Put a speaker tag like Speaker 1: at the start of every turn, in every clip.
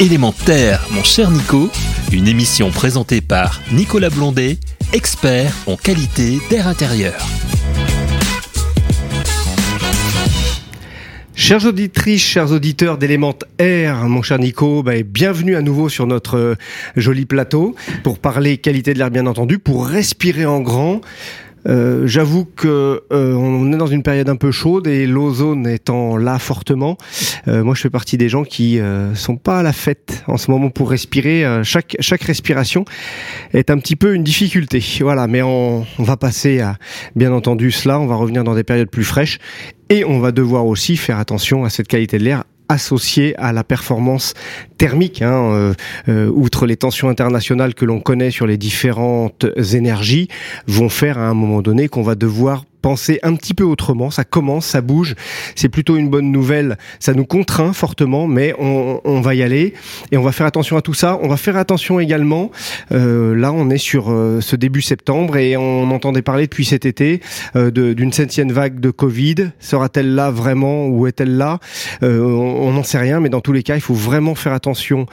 Speaker 1: Élémentaire, mon cher Nico, une émission présentée par Nicolas Blondet, expert en qualité d'air intérieur.
Speaker 2: Chères auditrices, chers auditeurs d'Element Air, mon cher Nico, bah, bienvenue à nouveau sur notre euh, joli plateau pour parler qualité de l'air bien entendu, pour respirer en grand. Euh, J'avoue que euh, on est dans une période un peu chaude et l'ozone étant là fortement, euh, moi je fais partie des gens qui euh, sont pas à la fête en ce moment pour respirer. Chaque chaque respiration est un petit peu une difficulté. Voilà, mais on, on va passer à bien entendu cela. On va revenir dans des périodes plus fraîches et on va devoir aussi faire attention à cette qualité de l'air associée à la performance thermique. Hein, euh, euh, outre les tensions internationales que l'on connaît sur les différentes énergies, vont faire à un moment donné qu'on va devoir penser un petit peu autrement. Ça commence, ça bouge. C'est plutôt une bonne nouvelle. Ça nous contraint fortement, mais on, on, va y aller et on va faire attention à tout ça. On va faire attention également. Euh, là, on est sur euh, ce début septembre et on entendait parler depuis cet été euh, d'une septième vague de Covid. Sera-t-elle là vraiment ou est-elle là? Euh, On n'en sait rien, mais dans tous les cas, il faut vraiment faire attention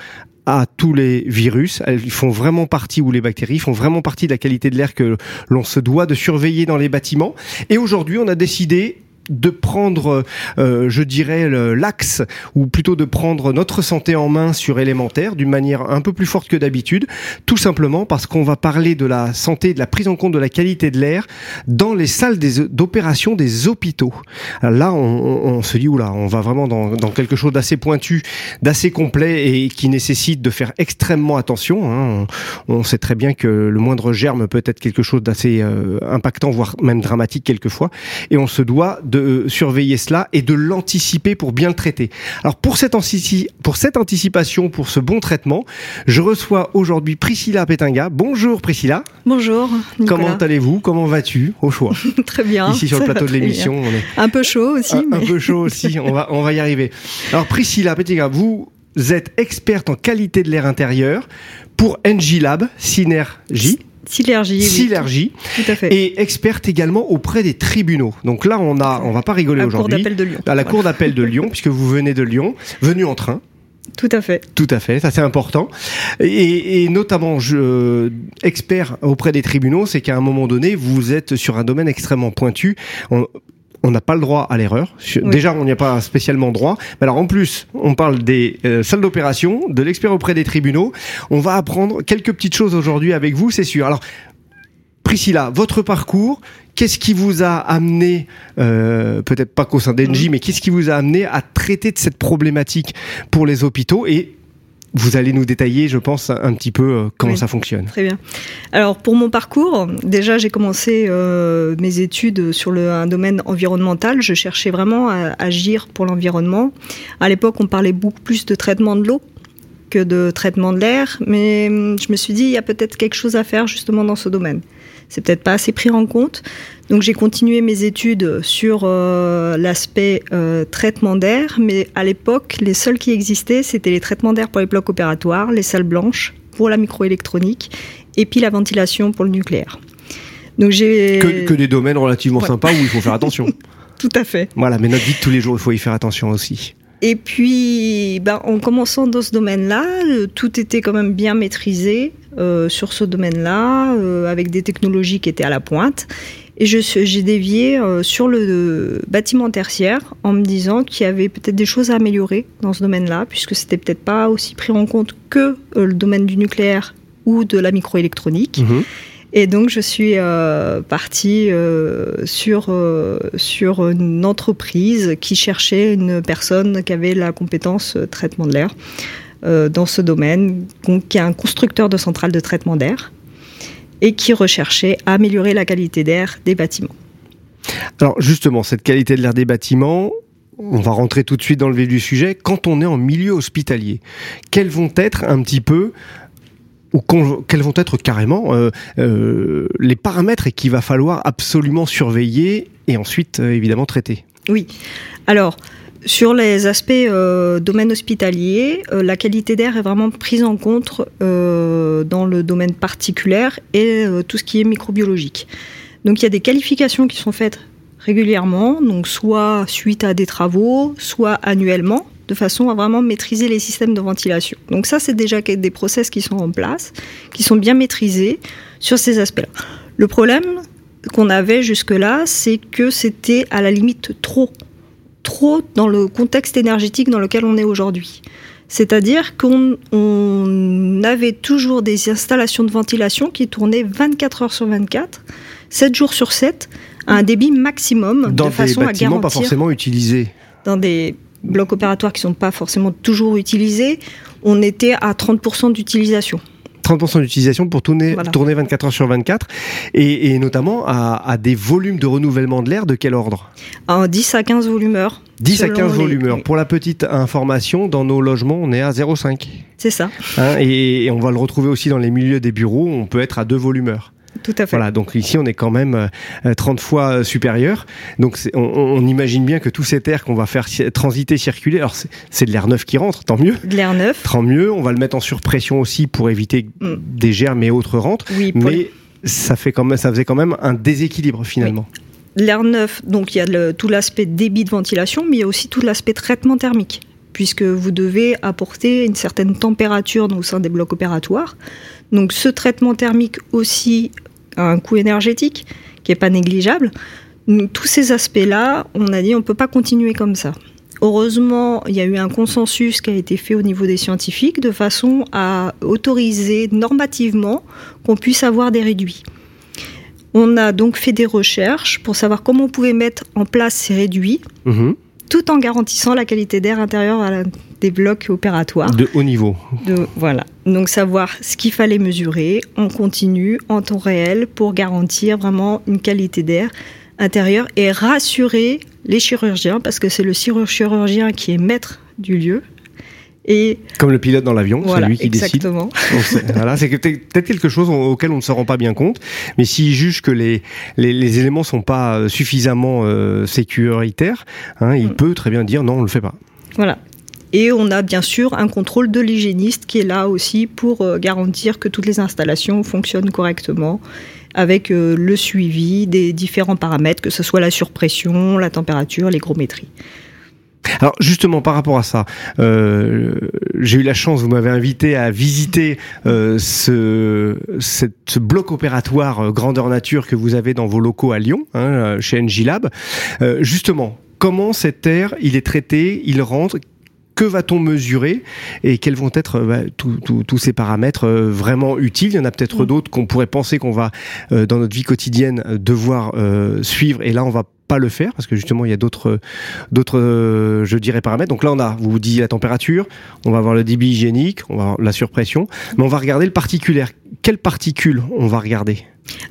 Speaker 2: à tous les virus. Ils font vraiment partie, ou les bactéries font vraiment partie de la qualité de l'air que l'on se doit de surveiller dans les bâtiments. Et aujourd'hui, on a décidé de prendre, euh, je dirais, l'axe, ou plutôt de prendre notre santé en main sur élémentaire d'une manière un peu plus forte que d'habitude, tout simplement parce qu'on va parler de la santé, de la prise en compte de la qualité de l'air dans les salles d'opération des, hôpitaux. Là, on, se dit, oula, on va vraiment dans, quelque chose d'assez pointu, d'assez complet et qui nécessite de faire extrêmement attention. Hein. On, on, sait très bien que le moindre germe peut être quelque chose d'assez euh, impactant, voire même dramatique quelquefois, et on se doit de de surveiller cela et de l'anticiper pour bien le traiter. Alors pour cette, pour cette anticipation, pour ce bon traitement, je reçois aujourd'hui Priscilla Pétinga. Bonjour Priscilla.
Speaker 3: Bonjour.
Speaker 2: Nicolas. Comment allez-vous? Comment vas-tu? Au choix
Speaker 3: Très bien.
Speaker 2: Ici sur le plateau de l'émission, on est
Speaker 3: un peu chaud aussi.
Speaker 2: Un,
Speaker 3: mais...
Speaker 2: un peu chaud aussi. On va on va y arriver. Alors Priscilla Pétinga, vous êtes experte en qualité de l'air intérieur pour NG Lab, Synergie.
Speaker 3: Oui, tout à fait.
Speaker 2: Et experte également auprès des tribunaux. Donc là, on a, on va pas rigoler aujourd'hui.
Speaker 3: À la cour d'appel de Lyon.
Speaker 2: À la cour d'appel de Lyon, puisque vous venez de Lyon, venu en train.
Speaker 3: Tout à fait.
Speaker 2: Tout à fait, ça c'est important. Et, et, notamment, je, expert auprès des tribunaux, c'est qu'à un moment donné, vous êtes sur un domaine extrêmement pointu. On, on n'a pas le droit à l'erreur. Oui. Déjà, on n'y a pas spécialement droit. Mais alors, en plus, on parle des euh, salles d'opération, de l'expert auprès des tribunaux. On va apprendre quelques petites choses aujourd'hui avec vous, c'est sûr. Alors, Priscilla, votre parcours, qu'est-ce qui vous a amené, euh, peut-être pas qu'au sein d'Engie, mmh. mais qu'est-ce qui vous a amené à traiter de cette problématique pour les hôpitaux et vous allez nous détailler, je pense, un petit peu euh, comment
Speaker 3: oui,
Speaker 2: ça fonctionne.
Speaker 3: Très bien. Alors pour mon parcours, déjà j'ai commencé euh, mes études sur le, un domaine environnemental. Je cherchais vraiment à agir pour l'environnement. À l'époque, on parlait beaucoup plus de traitement de l'eau que de traitement de l'air, mais je me suis dit il y a peut-être quelque chose à faire justement dans ce domaine. C'est peut-être pas assez pris en compte. Donc j'ai continué mes études sur euh, l'aspect euh, traitement d'air, mais à l'époque, les seuls qui existaient, c'était les traitements d'air pour les blocs opératoires, les salles blanches pour la microélectronique, et puis la ventilation pour le nucléaire.
Speaker 2: Donc j'ai que, que, des domaines relativement ouais. sympas où il faut faire attention.
Speaker 3: Tout à fait.
Speaker 2: Voilà, mais notre vie de tous les jours, il faut y faire attention aussi.
Speaker 3: Et puis, ben, en commençant dans ce domaine-là, tout était quand même bien maîtrisé euh, sur ce domaine-là, euh, avec des technologies qui étaient à la pointe. Et j'ai dévié euh, sur le bâtiment tertiaire en me disant qu'il y avait peut-être des choses à améliorer dans ce domaine-là, puisque c'était peut-être pas aussi pris en compte que euh, le domaine du nucléaire ou de la microélectronique. Mmh. Et donc, je suis euh, partie euh, sur, euh, sur une entreprise qui cherchait une personne qui avait la compétence traitement de l'air dans ce domaine, qui est un constructeur de centrales de traitement d'air et qui recherchait à améliorer la qualité d'air des bâtiments.
Speaker 2: Alors, justement, cette qualité de l'air des bâtiments, on va rentrer tout de suite dans le vif du sujet. Quand on est en milieu hospitalier, quels vont être un petit peu ou quels vont être carrément euh, euh, les paramètres qu'il va falloir absolument surveiller et ensuite euh, évidemment traiter
Speaker 3: Oui. Alors, sur les aspects domaine hospitalier, la qualité d'air est vraiment prise en compte dans le domaine particulier et tout ce qui est microbiologique. Donc il y a des qualifications qui sont faites régulièrement, donc soit suite à des travaux, soit annuellement de façon à vraiment maîtriser les systèmes de ventilation. Donc ça, c'est déjà des process qui sont en place, qui sont bien maîtrisés sur ces aspects-là. Le problème qu'on avait jusque-là, c'est que c'était à la limite trop, trop dans le contexte énergétique dans lequel on est aujourd'hui. C'est-à-dire qu'on avait toujours des installations de ventilation qui tournaient 24 heures sur 24, 7 jours sur 7, à un débit maximum
Speaker 2: dans
Speaker 3: de façon
Speaker 2: des
Speaker 3: à
Speaker 2: bâtiments
Speaker 3: garantir
Speaker 2: pas forcément utilisés.
Speaker 3: dans des blocs opératoires qui ne sont pas forcément toujours utilisés, on était à 30% d'utilisation.
Speaker 2: 30% d'utilisation pour tourner,
Speaker 3: Voilà.
Speaker 2: tourner 24 heures sur 24 et, et notamment à, à des volumes de renouvellement de l'air de quel ordre?
Speaker 3: En 10 à 15 volumeurs.
Speaker 2: 10 à
Speaker 3: selon
Speaker 2: 15
Speaker 3: les-
Speaker 2: volumeurs.
Speaker 3: oui,
Speaker 2: Pour la petite information, dans nos logements, on est à 0,5.
Speaker 3: C'est ça,
Speaker 2: Hein, et, et on va le retrouver aussi dans les milieux des bureaux, on peut être à 2 volumeurs.
Speaker 3: Tout à fait.
Speaker 2: Voilà, donc ici on est quand même euh, 30 fois euh, supérieur. Donc on, on imagine bien que tout cet air qu'on va faire transiter, circuler, alors c'est- de l'air neuf qui rentre, tant mieux.
Speaker 3: De l'air neuf.
Speaker 2: Tant mieux, on va le mettre en surpression aussi pour éviter que
Speaker 3: Mm.
Speaker 2: des germes et autres rentrent.
Speaker 3: Oui, pour
Speaker 2: Mais ça, fait quand même, ça faisait quand même un déséquilibre finalement.
Speaker 3: L'air neuf, donc il y a le- tout l'aspect débit de ventilation, mais il y a aussi tout l'aspect traitement thermique, puisque vous devez apporter une certaine température au sein des blocs opératoires. Donc ce traitement thermique aussi a un coût énergétique qui n'est pas négligeable. Donc, tous ces aspects-là, on a dit on ne peut pas continuer comme ça. Heureusement, il y a eu un consensus qui a été fait au niveau des scientifiques de façon à autoriser normativement qu'on puisse avoir des réduits. On a donc fait des recherches pour savoir comment on pouvait mettre en place ces réduits
Speaker 2: Mhm.
Speaker 3: tout en garantissant la qualité d'air intérieur à la- des blocs opératoires.
Speaker 2: De haut niveau.
Speaker 3: De- voilà. Donc savoir ce qu'il fallait mesurer en continu, en temps réel, pour garantir vraiment une qualité d'air intérieur et rassurer les chirurgiens, parce que c'est le chirur- chirurgien qui est maître du lieu. Et
Speaker 2: Comme le pilote dans l'avion,
Speaker 3: voilà,
Speaker 2: c'est lui qui décide.
Speaker 3: exactement.
Speaker 2: Voilà, c'est peut-être quelque chose auquel on ne se rend pas bien compte, mais s'il juge que les, les, les éléments sont pas euh, suffisamment euh, sécuritaires, hein, il
Speaker 3: Mm.
Speaker 2: peut très bien dire non, on le fait pas.
Speaker 3: Voilà. Et on a bien sûr un contrôle de l'hygiéniste qui est là aussi pour euh, garantir que toutes les installations fonctionnent correctement avec euh, le suivi des différents paramètres, que ce soit la surpression, la température, l'hygrométrie.
Speaker 2: Alors justement par rapport à ça, euh, j'ai eu la chance, vous m'avez invité à visiter ce, cette- bloc opératoire grandeur nature que vous avez dans vos locaux à Lyon, hein, chez NG Lab. Justement, comment cet air, il est traité, il rentre que va-t-on mesurer et quels vont être bah, tous- ces paramètres euh, vraiment utiles? Il y en a peut-être
Speaker 3: Mm.
Speaker 2: d'autres qu'on pourrait penser qu'on va euh, dans notre vie quotidienne euh, devoir euh, suivre et là on va pas le faire parce que justement il y a d'autres euh, je dirais paramètres. Donc là on a vous vous dit la température, on va avoir le débit hygiénique, on va avoir la surpression, mais on va regarder le particulaire. Quelles particules on va regarder?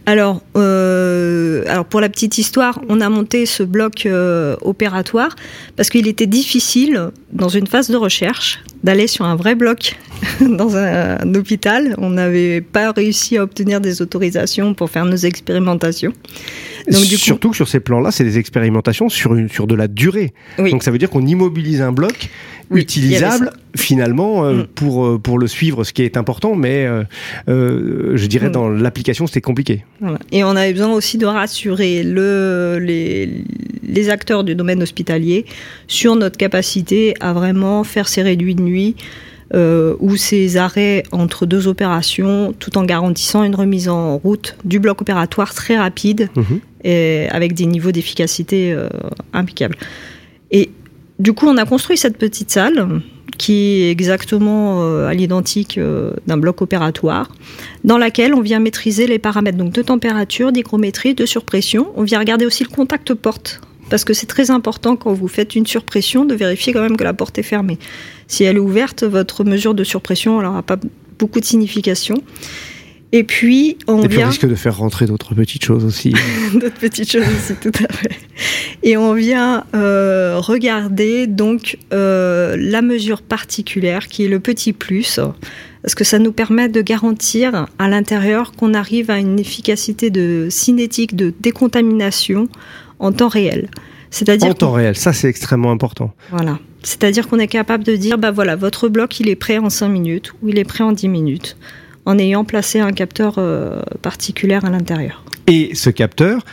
Speaker 3: Alors, euh, alors pour la petite histoire, on a monté ce bloc euh, opératoire parce qu'il était difficile dans une phase de recherche d'aller sur un vrai bloc dans un, un hôpital. On n'avait pas réussi à obtenir des autorisations pour faire nos expérimentations. Donc, du coup-
Speaker 2: Surtout que sur ces plans-là, c'est des expérimentations sur une sur de la durée.
Speaker 3: Oui.
Speaker 2: Donc ça veut dire qu'on immobilise un bloc
Speaker 3: Oui,
Speaker 2: utilisable finalement euh,
Speaker 3: Mm.
Speaker 2: pour euh, pour le suivre, ce qui est important, mais euh, euh, je dirais
Speaker 3: Mm.
Speaker 2: dans l'application c'était compliqué.
Speaker 3: Voilà. Et on avait besoin aussi de rassurer le, les, les acteurs du domaine hospitalier sur notre capacité à vraiment faire ces réduits de nuit euh, ou ces arrêts entre deux opérations tout en garantissant une remise en route du bloc opératoire très rapide
Speaker 2: Mhm.
Speaker 3: et avec des niveaux d'efficacité euh, impeccables. Et du coup, on a construit cette petite salle qui est exactement euh, à l'identique d'un bloc opératoire, dans laquelle on vient maîtriser les paramètres donc de température, d'hygrométrie, de surpression. On vient regarder aussi le contact porte, parce que c'est très important quand vous faites une surpression de vérifier quand même que la porte est fermée. Si elle est ouverte, votre mesure de surpression n'aura pas beaucoup de signification. Et puis, on
Speaker 2: Et puis on
Speaker 3: vient
Speaker 2: risque de faire rentrer d'autres petites choses aussi.
Speaker 3: d'autres petites choses aussi, tout à fait. Et on vient euh, regarder donc euh, la mesure particulière qui est le petit plus, parce que ça nous permet de garantir à l'intérieur qu'on arrive à une efficacité de cinétique, de décontamination en temps réel. C'est-à-dire
Speaker 2: en temps réel, ça c'est extrêmement important.
Speaker 3: voilà. C'est-à-dire qu'on est capable de dire, bah voilà, votre bloc, il est prêt en 5 minutes ou il est prêt en 10 minutes, en ayant placé un capteur euh, particulaire à l'intérieur.
Speaker 2: Et ce capteur,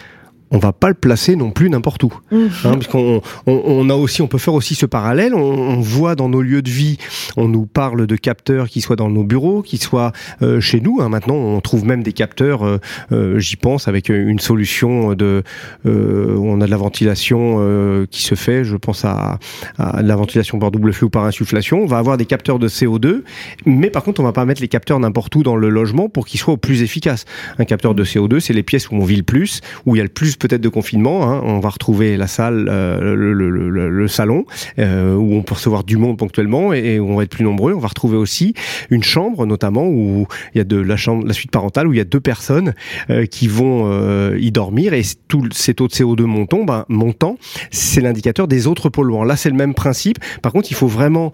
Speaker 2: on va pas le placer non plus n'importe où.
Speaker 3: Mhm.
Speaker 2: Hein, parce qu'on on, on a aussi, on peut faire aussi ce parallèle. On, on voit dans nos lieux de vie, on nous parle de capteurs qui soient dans nos bureaux, qui soient euh, chez nous. Hein. Maintenant, on trouve même des capteurs. euh, euh, J'y pense avec une solution de euh, où on a de la ventilation euh, qui se fait. Je pense à, à de la ventilation par double flux ou par insufflation. On va avoir des capteurs de CO2, mais par contre, on va pas mettre les capteurs n'importe où dans le logement pour qu'ils soient au plus efficaces. Un capteur de CO2, c'est les pièces où on vit le plus, où il y a le plus peut-être de confinement. Hein. On va retrouver la salle, euh, le, le- le- le salon, euh, où on peut recevoir du monde ponctuellement et, où on va être plus nombreux. On va retrouver aussi une chambre, notamment où il y a de la chambre, la suite parentale, où il y a deux personnes euh, qui vont euh, y dormir et tout ces taux de CO2 montant, ben, montant, c'est l'indicateur des autres polluants. Là, c'est le même principe. Par contre, il faut vraiment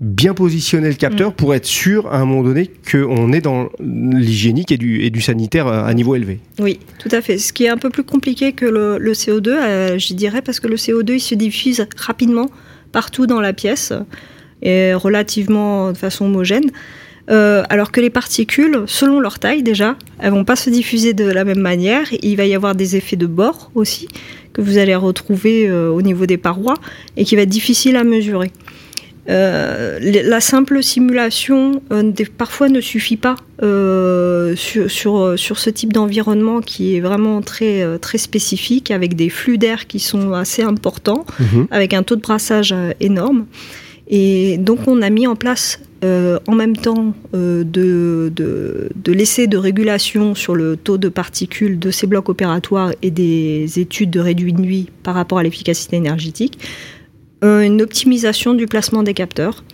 Speaker 2: bien positionner le capteur pour être sûr à un moment donné qu'on est dans l'hygiénique et du, et du sanitaire à à niveau élevé.
Speaker 3: Oui, tout à fait. Ce qui est un peu plus compliqué que le, le CO2, euh, j'y dirais, parce que le CO2, il se diffuse rapidement partout dans la pièce et relativement de façon homogène. Euh, alors que les particules, selon leur taille déjà, elles vont pas se diffuser de la même manière. Il va y avoir des effets de bord aussi que vous allez retrouver euh, au niveau des parois et qui va être difficile à mesurer. Euh, la simple simulation euh, parfois ne suffit pas euh, sur, sur, sur ce type d'environnement qui est vraiment très, très spécifique, avec des flux d'air qui sont assez importants, avec un taux de brassage énorme. Et donc on a mis en place en même temps de, de, de l'essai de régulation sur le taux de particules de ces blocs opératoires et des études de réduit de nuit par rapport à l'efficacité énergétique, une optimisation du placement des capteurs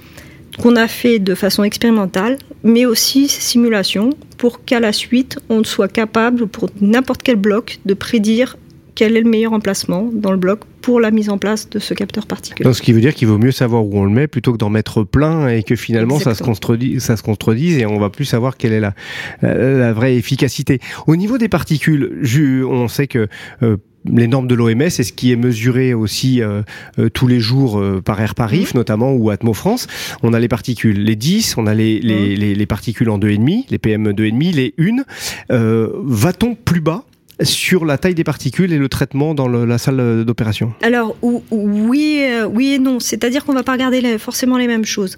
Speaker 3: qu'on a fait de façon expérimentale, mais aussi simulation, pour qu'à la suite, on soit capable, pour n'importe quel bloc, de prédire quel est le meilleur emplacement dans le bloc pour la mise en place de ce capteur particulier.
Speaker 2: Donc, ce qui veut dire qu'il vaut mieux savoir où on le met plutôt que d'en mettre plein et que finalement ça se, contredise, ça se contredise et on va plus savoir quelle est la, la, la vraie efficacité. Au niveau des particules, on sait que euh, les normes de l'OMS et ce qui est mesuré aussi euh, euh, tous les jours euh, par Air Paris notamment ou Atmo France, on a les particules, les 10, on a les, les, les, les particules en 2,5, les PM 2,5, les 1. Euh, Va-t-on plus bas? Sur la taille des particules et le traitement dans le- la salle d'opération
Speaker 3: Alors ou- ou- oui, euh, oui et non. C'est-à-dire qu'on va pas regarder les- forcément les mêmes choses.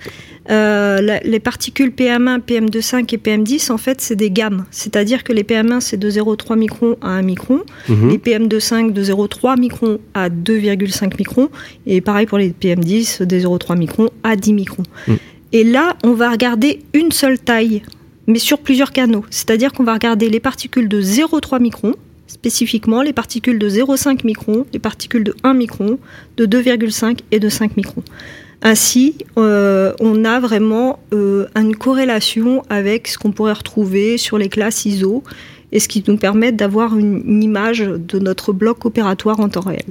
Speaker 3: Euh, la- les particules PM1, PM2,5 et PM10, en fait, c'est des gammes. C'est-à-dire que les PM1 c'est de 0,3 microns à 1 micron,
Speaker 2: Mhm.
Speaker 3: les PM2,5 de 0,3 microns à 2,5 microns, et pareil pour les PM10 de 0,3 microns à 10 microns.
Speaker 2: Mm.
Speaker 3: Et là, on va regarder une seule taille, mais sur plusieurs canaux. C'est-à-dire qu'on va regarder les particules de 0,3 microns, spécifiquement les particules de 0,5 microns, les particules de 1 micron, de 2,5 et de 5 microns. Ainsi, euh, on a vraiment euh, une corrélation avec ce qu'on pourrait retrouver sur les classes ISO et ce qui nous permet d'avoir une, image de notre bloc opératoire en temps réel.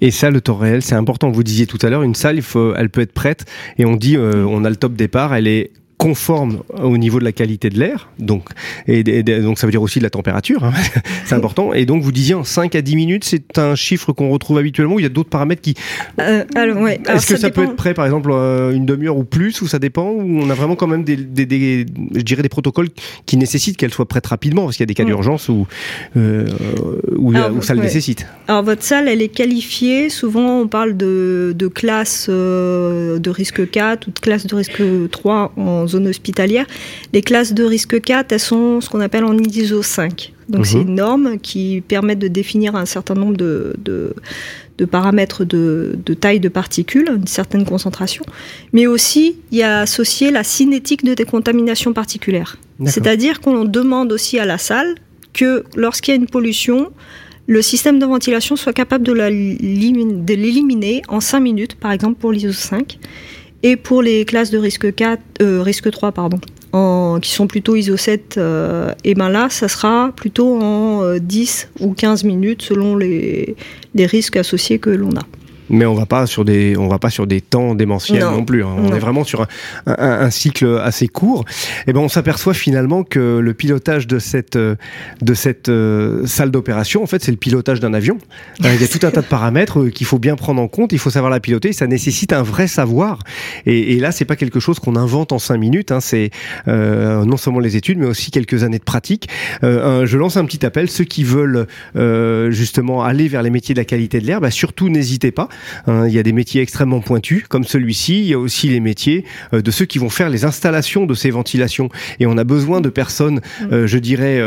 Speaker 2: Et ça, le temps réel, c'est important. Vous disiez tout à l'heure, une salle, elle peut être prête. Et on dit, euh, on a le top départ, elle est conforme au niveau de la qualité de l'air, donc et, donc ça veut dire aussi de la température, hein. c'est important. Et donc vous disiez en 5 à 10 minutes, c'est un chiffre qu'on retrouve habituellement. Ou il y a d'autres paramètres qui.
Speaker 3: Euh, alors, ouais.
Speaker 2: Est-ce que ça, peut être prêt, par exemple, euh, une demi-heure ou plus, ou ça dépend, ou on a vraiment quand même des, des, des- je dirais des protocoles qui nécessitent qu'elle soit prête rapidement, parce qu'il y a des cas d'urgence où, euh, où,
Speaker 3: Alors,
Speaker 2: où ça le nécessite.
Speaker 3: Alors votre salle, elle est qualifiée. Souvent, on parle de, de classe euh, de risque 4 ou de classe de risque 3 en zone hospitalière. Les classes de risque 4, elles sont ce qu'on appelle en ISO 5. Donc
Speaker 2: Mhm.
Speaker 3: c'est une norme qui permet de définir un certain nombre de, de, de paramètres de, de taille de particules, une certaine concentration. Mais aussi, il y a associé la cinétique de décontamination particulière. C'est-à-dire qu'on demande aussi à la salle que lorsqu'il y a une pollution, le système de ventilation soit capable de l'éliminer en 5 minutes, par exemple pour l'ISO 5. Et pour les classes de risque 4, euh, risque 3, pardon, en, qui sont plutôt ISO 7, euh, et ben là, ça sera plutôt en euh, 10 ou 15 minutes selon les, les risques associés que l'on a.
Speaker 2: Mais on va pas sur des, on va pas sur des temps démentiels non, plus. Hein. On est vraiment sur un, un, un, cycle assez court. Et ben on s'aperçoit finalement que le pilotage de cette de cette euh, salle d'opération, en fait, c'est le pilotage d'un avion. Euh, il y a tout un tas de paramètres euh, qu'il faut bien prendre en compte. Il faut savoir la piloter. Ça nécessite un vrai savoir. Et, et là, c'est pas quelque chose qu'on invente en cinq minutes. Hein. C'est euh, non seulement les études, mais aussi quelques années de pratique. Euh, je lance un petit appel. Ceux qui veulent justement aller vers les métiers de la qualité de l'air, bah, surtout n'hésitez pas. Hein. Il y a des métiers extrêmement pointus, comme celui-ci. Il y a aussi les métiers de ceux qui vont faire les installations de ces ventilations. Et on a besoin de personnes, mmh. je dirais,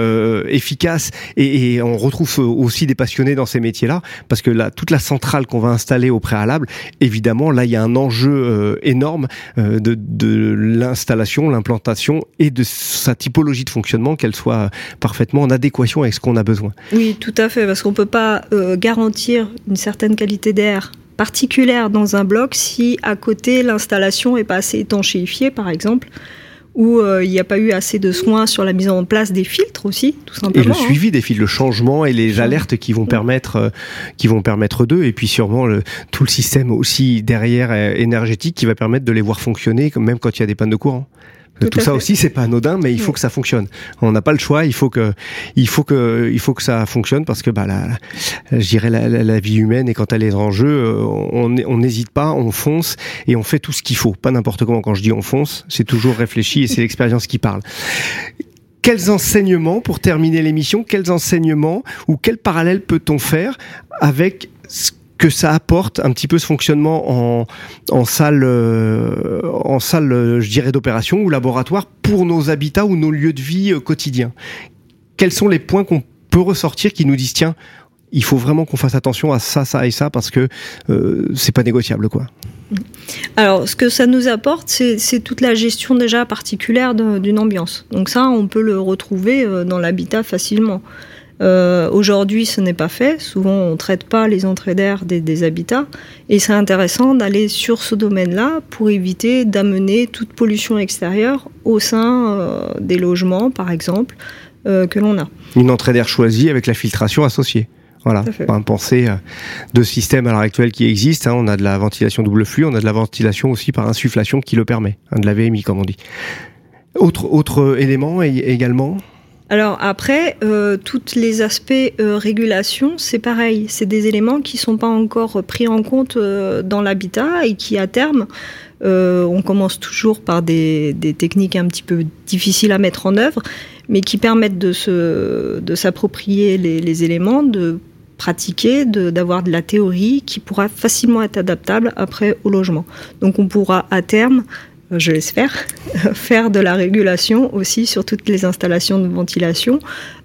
Speaker 2: efficaces. Et, et, on retrouve aussi des passionnés dans ces métiers-là, parce que là, toute la centrale qu'on va installer au préalable, évidemment, là, il y a un enjeu euh, énorme euh, de, de l'installation, l'implantation et de sa typologie de fonctionnement, qu'elle soit parfaitement en adéquation avec ce qu'on a besoin.
Speaker 3: Oui, tout à fait, parce qu'on peut pas euh, garantir une certaine qualité d'air particulière dans un bloc si à côté l'installation est pas assez étanchéifiée, par exemple où euh, il n'y a pas eu assez de soins sur la mise en place des filtres aussi, tout simplement.
Speaker 2: Et le suivi hein. des filtres, le changement et les alertes qui vont permettre, euh, qui vont permettre d'eux, et puis sûrement le, tout le système aussi derrière euh, énergétique qui va permettre de les voir fonctionner, même quand il y a des pannes de courant. Tout, tout ça aussi, c'est pas anodin, mais il faut oui. que ça fonctionne. On n'a pas le choix. Il faut que, il faut que, il faut que ça fonctionne parce que bah la, la je dirais la, la, la, vie humaine et quand elle est en jeu, euh, on n'hésite pas, on fonce et on fait tout ce qu'il faut. Pas n'importe comment. Quand je dis on fonce, c'est toujours réfléchi et c'est l'expérience qui parle quels enseignements, pour terminer l'émission, quels enseignements ou quel parallèle peut-on faire avec ce que ça apporte un petit peu ce fonctionnement en, salle, euh, en salle, je dirais, d'opération ou laboratoire pour nos habitats ou nos lieux de vie euh, quotidiens. Quels sont les points qu'on peut ressortir qui nous disent tiens, il faut vraiment qu'on fasse attention à ça, ça et ça parce que euh, c'est pas négociable quoi.
Speaker 3: Alors, ce que ça nous apporte, c'est toute la gestion déjà particulière d'une ambiance. Donc ça, on peut le retrouver euh, dans l'habitat facilement. Euh, Aujourd'hui, ce n'est pas fait. Souvent, on ne traite pas les entrées d'air des, des, habitats. Et c'est intéressant d'aller sur ce domaine-là pour éviter d'amener toute pollution extérieure au sein euh, des logements, par exemple, euh, que l'on a.
Speaker 2: Une entrée d'air choisie avec la filtration associée. Voilà, on penser euh, de systèmes à l'heure actuelle qui existent. Hein. On a de la ventilation double flux, on a de la ventilation aussi par insufflation qui le permet, hein, de la VMI comme on dit. Autre, autre élément également
Speaker 3: alors après, euh, tous les aspects euh, régulation, c'est pareil. C'est des éléments qui sont pas encore pris en compte euh, dans l'habitat et qui, à terme, on commence toujours par des, techniques un petit peu difficiles à mettre en œuvre, mais qui permettent de, s'approprier les, les éléments, de pratiquer, d'avoir de, la théorie qui pourra facilement être adaptable après au logement. Donc on pourra à terme je l'espère, faire de la régulation aussi sur toutes les installations de ventilation,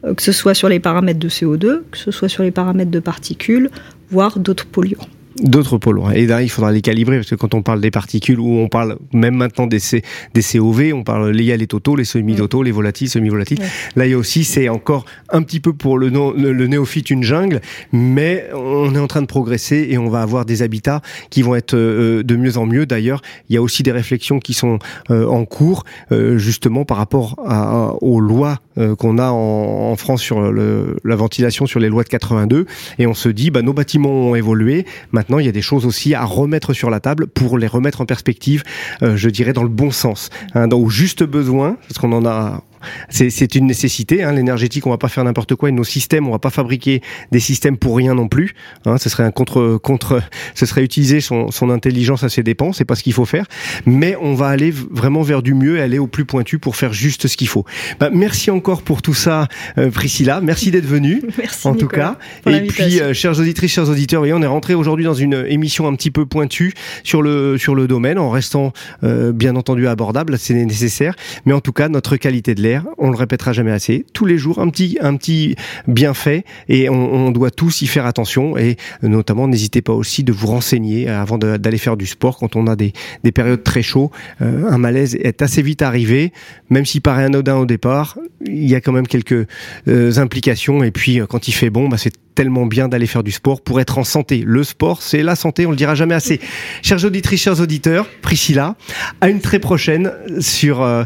Speaker 3: euh, que ce soit sur les paramètres de CO2, que ce soit sur les paramètres de particules, voire d'autres polluants.
Speaker 2: D'autres polluants. Et là, il faudra les calibrer, parce que quand on parle des particules, ou on parle même maintenant des, C, des COV, on parle, il y a les totaux, les semi-totaux, les volatiles, semi-volatiles. Ouais. Là, il y a aussi, c'est encore un petit peu pour le, le, le, néophyte une jungle, mais on est en train de progresser et on va avoir des habitats qui vont être euh, de mieux en mieux. D'ailleurs, il y a aussi des réflexions qui sont euh, en cours, euh, justement par rapport à, à, aux lois euh, qu'on a en, en, France sur le, la ventilation, sur les lois de 82, et on se dit, bah, nos bâtiments ont évolué, maintenant maintenant, il y a des choses aussi à remettre sur la table pour les remettre en perspective, euh, je dirais, dans le bon sens, hein, au juste besoin, parce qu'on en a c'est une nécessité. Hein, L'énergétique, on va pas faire n'importe quoi. Et nos systèmes, on va pas fabriquer des systèmes pour rien non plus. Hein, ce serait un contre contre. Ce serait utiliser son, son intelligence à ses dépens. C'est pas ce qu'il faut faire. Mais on va aller vraiment vers du mieux, aller au plus pointu pour faire juste ce qu'il faut. Bah, merci encore pour tout ça, euh, Priscilla. Merci d'être venue.
Speaker 3: merci
Speaker 2: en
Speaker 3: Nicolas,
Speaker 2: tout cas. Et puis, euh, chers auditrices, chers auditeurs, voyez, on est rentré aujourd'hui dans une émission un petit peu pointue sur le sur le domaine, en restant euh, bien entendu abordable. C'est nécessaire. Mais en tout cas, notre qualité de l'air, on le répétera jamais assez. Tous les jours, un petit, un petit bienfait et on, on doit tous y faire attention et notamment n'hésitez pas aussi de vous renseigner avant d'aller faire du sport quand on a des, des périodes très chaudes. Euh, un malaise est assez vite arrivé, même s'il paraît anodin au départ, il y a quand même quelques euh, implications et puis euh, quand il fait bon, bah, c'est tellement bien d'aller faire du sport pour être en santé. Le sport, c'est la santé, on le dira jamais assez. Chers auditrices, chers auditeurs, Priscilla, à une très prochaine sur euh,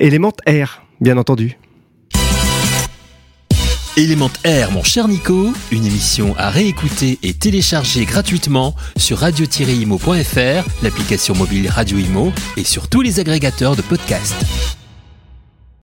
Speaker 2: Element Air, bien entendu.
Speaker 1: Element Air, mon cher Nico, une émission à réécouter et télécharger gratuitement sur radio-imo.fr, l'application mobile Radio Imo et sur tous les agrégateurs de podcasts.